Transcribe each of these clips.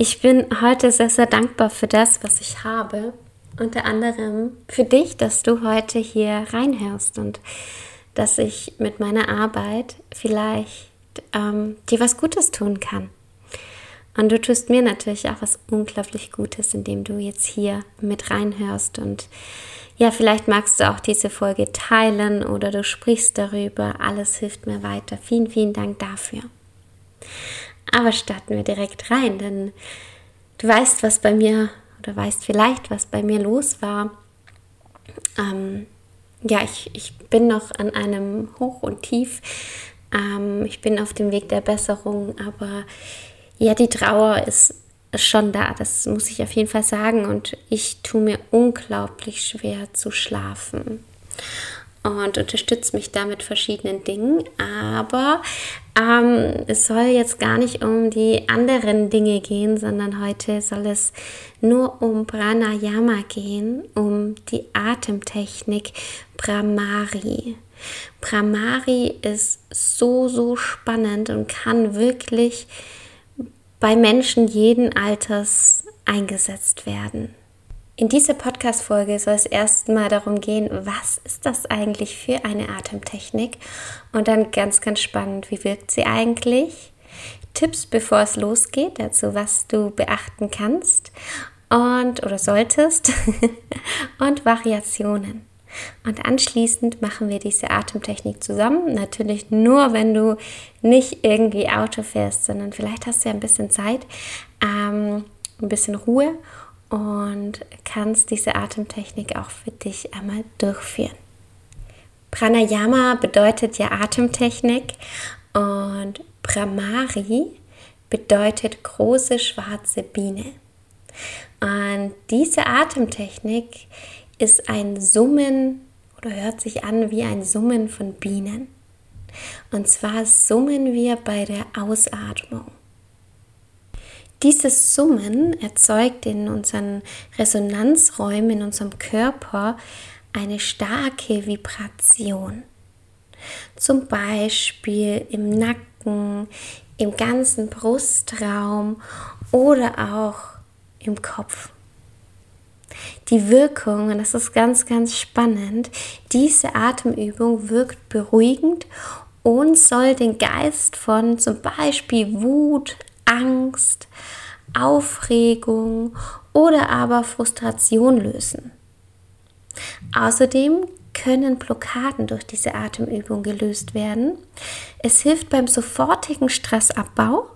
Ich bin heute sehr, sehr dankbar für das, was ich habe. Unter anderem für dich, dass du heute hier reinhörst und dass ich mit meiner Arbeit vielleicht ähm, dir was Gutes tun kann. Und du tust mir natürlich auch was unglaublich Gutes, indem du jetzt hier mit reinhörst. Und ja, vielleicht magst du auch diese Folge teilen oder du sprichst darüber. Alles hilft mir weiter. Vielen, vielen Dank dafür. Aber starten wir direkt rein, denn du weißt, was bei mir oder weißt vielleicht, was bei mir los war. Ähm, ja, ich, ich bin noch an einem Hoch und Tief. Ähm, ich bin auf dem Weg der Besserung, aber ja, die Trauer ist schon da, das muss ich auf jeden Fall sagen. Und ich tue mir unglaublich schwer zu schlafen und unterstütze mich da mit verschiedenen Dingen. Aber ähm, es soll jetzt gar nicht um die anderen Dinge gehen, sondern heute soll es nur um Pranayama gehen, um die Atemtechnik Brahmari. Brahmari ist so, so spannend und kann wirklich bei Menschen jeden Alters eingesetzt werden. In dieser Podcast-Folge soll es erstmal darum gehen, was ist das eigentlich für eine Atemtechnik? Und dann ganz, ganz spannend, wie wirkt sie eigentlich? Tipps, bevor es losgeht, dazu, was du beachten kannst und oder solltest und Variationen. Und anschließend machen wir diese Atemtechnik zusammen. Natürlich nur, wenn du nicht irgendwie Auto fährst, sondern vielleicht hast du ja ein bisschen Zeit, ähm, ein bisschen Ruhe und kannst diese Atemtechnik auch für dich einmal durchführen. Pranayama bedeutet ja Atemtechnik und Brahmari bedeutet große schwarze Biene. Und diese Atemtechnik ist ein Summen oder hört sich an wie ein Summen von Bienen. Und zwar summen wir bei der Ausatmung. Dieses Summen erzeugt in unseren Resonanzräumen, in unserem Körper eine starke Vibration. Zum Beispiel im Nacken, im ganzen Brustraum oder auch im Kopf. Die Wirkung, und das ist ganz, ganz spannend, diese Atemübung wirkt beruhigend und soll den Geist von zum Beispiel Wut, Angst, Aufregung oder aber Frustration lösen. Außerdem können Blockaden durch diese Atemübung gelöst werden. Es hilft beim sofortigen Stressabbau.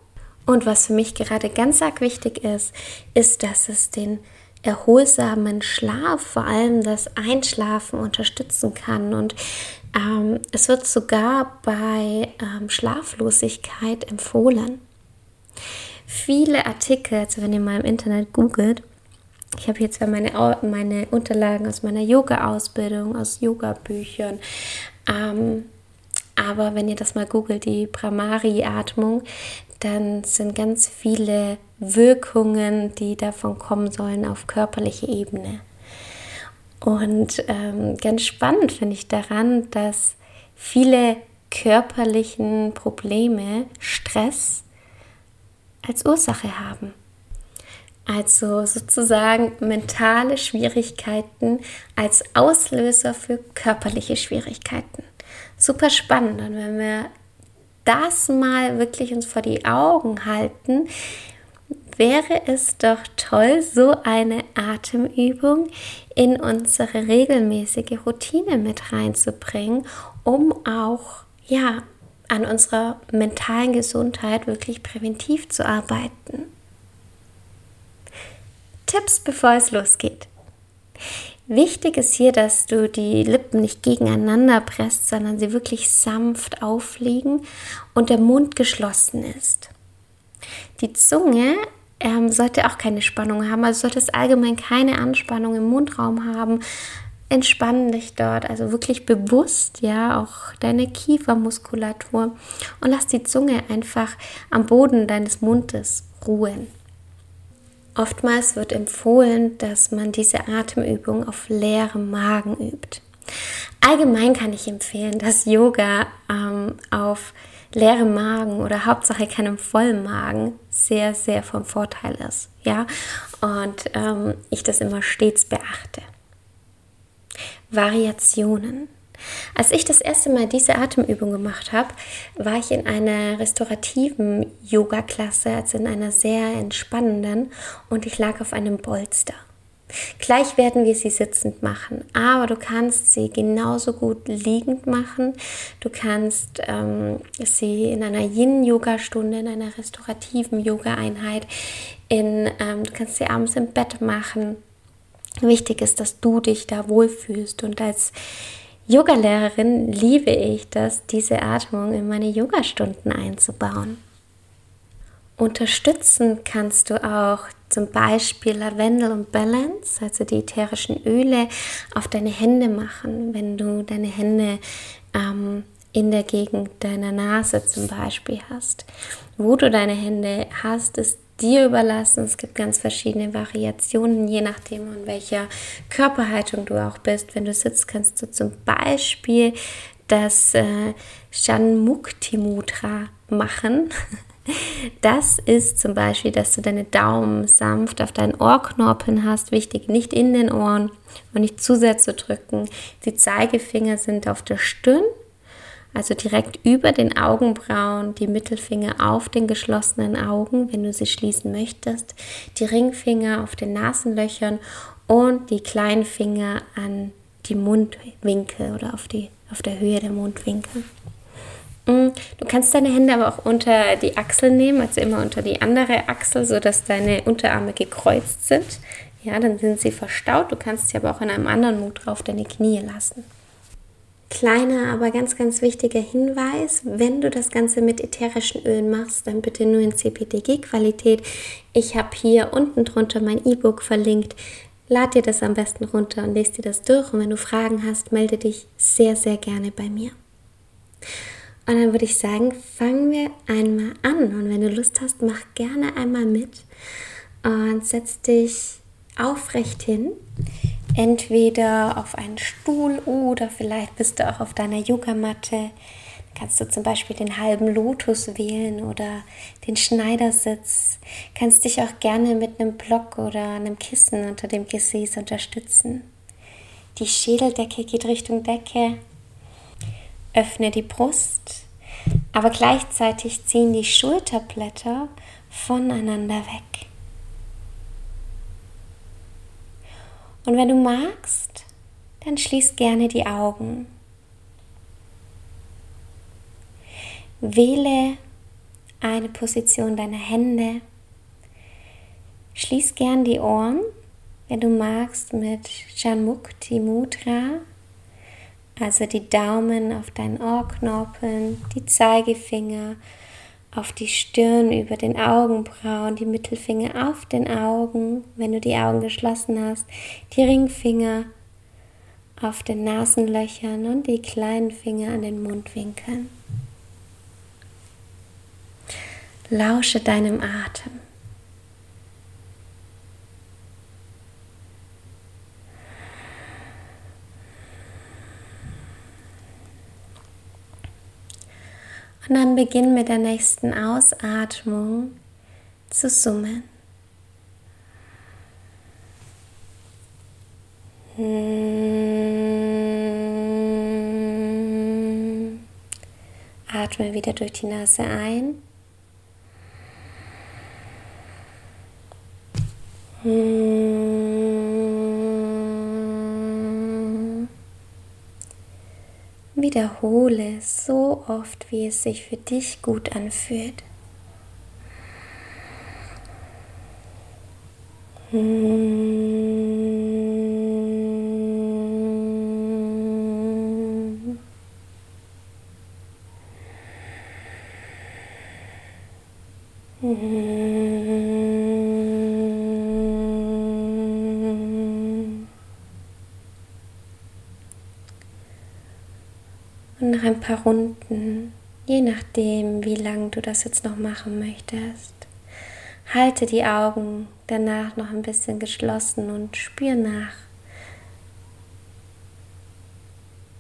Und was für mich gerade ganz arg wichtig ist, ist, dass es den erholsamen Schlaf, vor allem das Einschlafen unterstützen kann. Und ähm, es wird sogar bei ähm, Schlaflosigkeit empfohlen. Viele Artikel, also wenn ihr mal im Internet googelt, ich habe jetzt zwar meine, meine Unterlagen aus meiner Yoga-Ausbildung, aus Yoga-Büchern, ähm, aber wenn ihr das mal googelt, die Brahmari-Atmung, dann sind ganz viele Wirkungen, die davon kommen sollen auf körperlicher Ebene. Und ähm, ganz spannend finde ich daran, dass viele körperlichen Probleme Stress als Ursache haben. Also sozusagen mentale Schwierigkeiten als Auslöser für körperliche Schwierigkeiten. Super spannend. Und wenn wir das mal wirklich uns vor die Augen halten, wäre es doch toll, so eine Atemübung in unsere regelmäßige Routine mit reinzubringen, um auch ja an unserer mentalen Gesundheit wirklich präventiv zu arbeiten. Tipps, bevor es losgeht. Wichtig ist hier, dass du die Lippen nicht gegeneinander presst, sondern sie wirklich sanft aufliegen und der Mund geschlossen ist. Die Zunge ähm, sollte auch keine Spannung haben. Also solltest allgemein keine Anspannung im Mundraum haben. Entspann dich dort, also wirklich bewusst, ja, auch deine Kiefermuskulatur und lass die Zunge einfach am Boden deines Mundes ruhen. Oftmals wird empfohlen, dass man diese Atemübung auf leerem Magen übt. Allgemein kann ich empfehlen, dass Yoga ähm, auf leerem Magen oder Hauptsache keinem vollen Magen sehr, sehr vom Vorteil ist. Ja, und ähm, ich das immer stets beachte. Variationen. Als ich das erste Mal diese Atemübung gemacht habe, war ich in einer restaurativen Yoga-Klasse, also in einer sehr entspannenden, und ich lag auf einem Bolster. Gleich werden wir sie sitzend machen, aber du kannst sie genauso gut liegend machen. Du kannst ähm, sie in einer Yin-Yoga-Stunde, in einer restaurativen Yoga-Einheit, ähm, du kannst sie abends im Bett machen. Wichtig ist, dass du dich da wohlfühlst und als Yogalehrerin liebe ich das, diese Atmung in meine Yogastunden einzubauen. Unterstützen kannst du auch zum Beispiel Lavendel und Balance, also die ätherischen Öle, auf deine Hände machen, wenn du deine Hände ähm, in der Gegend deiner Nase zum Beispiel hast. Wo du deine Hände hast, ist dir überlassen. Es gibt ganz verschiedene Variationen, je nachdem, in welcher Körperhaltung du auch bist. Wenn du sitzt, kannst du zum Beispiel das äh, Shanmukti Mudra machen. Das ist zum Beispiel, dass du deine Daumen sanft auf deinen Ohrknorpeln hast. Wichtig, nicht in den Ohren und nicht zu sehr zu drücken. Die Zeigefinger sind auf der Stirn also direkt über den Augenbrauen, die Mittelfinger auf den geschlossenen Augen, wenn du sie schließen möchtest, die Ringfinger auf den Nasenlöchern und die kleinen Finger an die Mundwinkel oder auf, die, auf der Höhe der Mundwinkel. Mm, du kannst deine Hände aber auch unter die Achsel nehmen, also immer unter die andere Achsel, sodass deine Unterarme gekreuzt sind. Ja, dann sind sie verstaut. Du kannst sie aber auch in einem anderen Mut drauf deine Knie lassen. Kleiner, aber ganz, ganz wichtiger Hinweis, wenn du das Ganze mit ätherischen Ölen machst, dann bitte nur in CPDG-Qualität. Ich habe hier unten drunter mein E-Book verlinkt. Lad dir das am besten runter und lest dir das durch. Und wenn du Fragen hast, melde dich sehr, sehr gerne bei mir. Und dann würde ich sagen, fangen wir einmal an. Und wenn du Lust hast, mach gerne einmal mit und setz dich aufrecht hin entweder auf einen Stuhl oder vielleicht bist du auch auf deiner Yogamatte. Kannst du zum Beispiel den halben Lotus wählen oder den Schneidersitz. Kannst dich auch gerne mit einem Block oder einem Kissen unter dem Gesäß unterstützen. Die Schädeldecke geht Richtung Decke. Öffne die Brust, aber gleichzeitig ziehen die Schulterblätter voneinander weg. Und wenn du magst, dann schließ gerne die Augen. Wähle eine Position deiner Hände. Schließ gern die Ohren, wenn du magst, mit Janmukti Mudra, also die Daumen auf deinen Ohrknorpeln, die Zeigefinger auf die Stirn, über den Augenbrauen, die Mittelfinger auf den Augen, wenn du die Augen geschlossen hast, die Ringfinger auf den Nasenlöchern und die kleinen Finger an den Mundwinkeln. Lausche deinem Atem. Und dann beginn mit der nächsten Ausatmung zu summen. Atme wieder durch die Nase ein. Wiederhole so oft, wie es sich für dich gut anfühlt. Mm-hmm. Noch ein paar Runden, je nachdem, wie lang du das jetzt noch machen möchtest. Halte die Augen danach noch ein bisschen geschlossen und spür nach.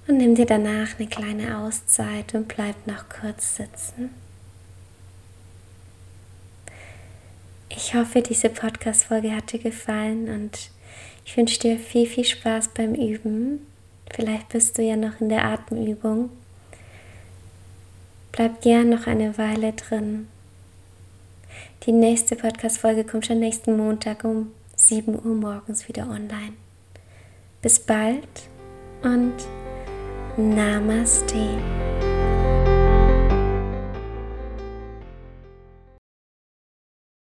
Und nimm dir danach eine kleine Auszeit und bleib noch kurz sitzen. Ich hoffe, diese Podcast-Folge hat dir gefallen und ich wünsche dir viel, viel Spaß beim Üben. Vielleicht bist du ja noch in der Atemübung. Bleib gern noch eine Weile drin. Die nächste Podcast-Folge kommt schon nächsten Montag um 7 Uhr morgens wieder online. Bis bald und Namaste.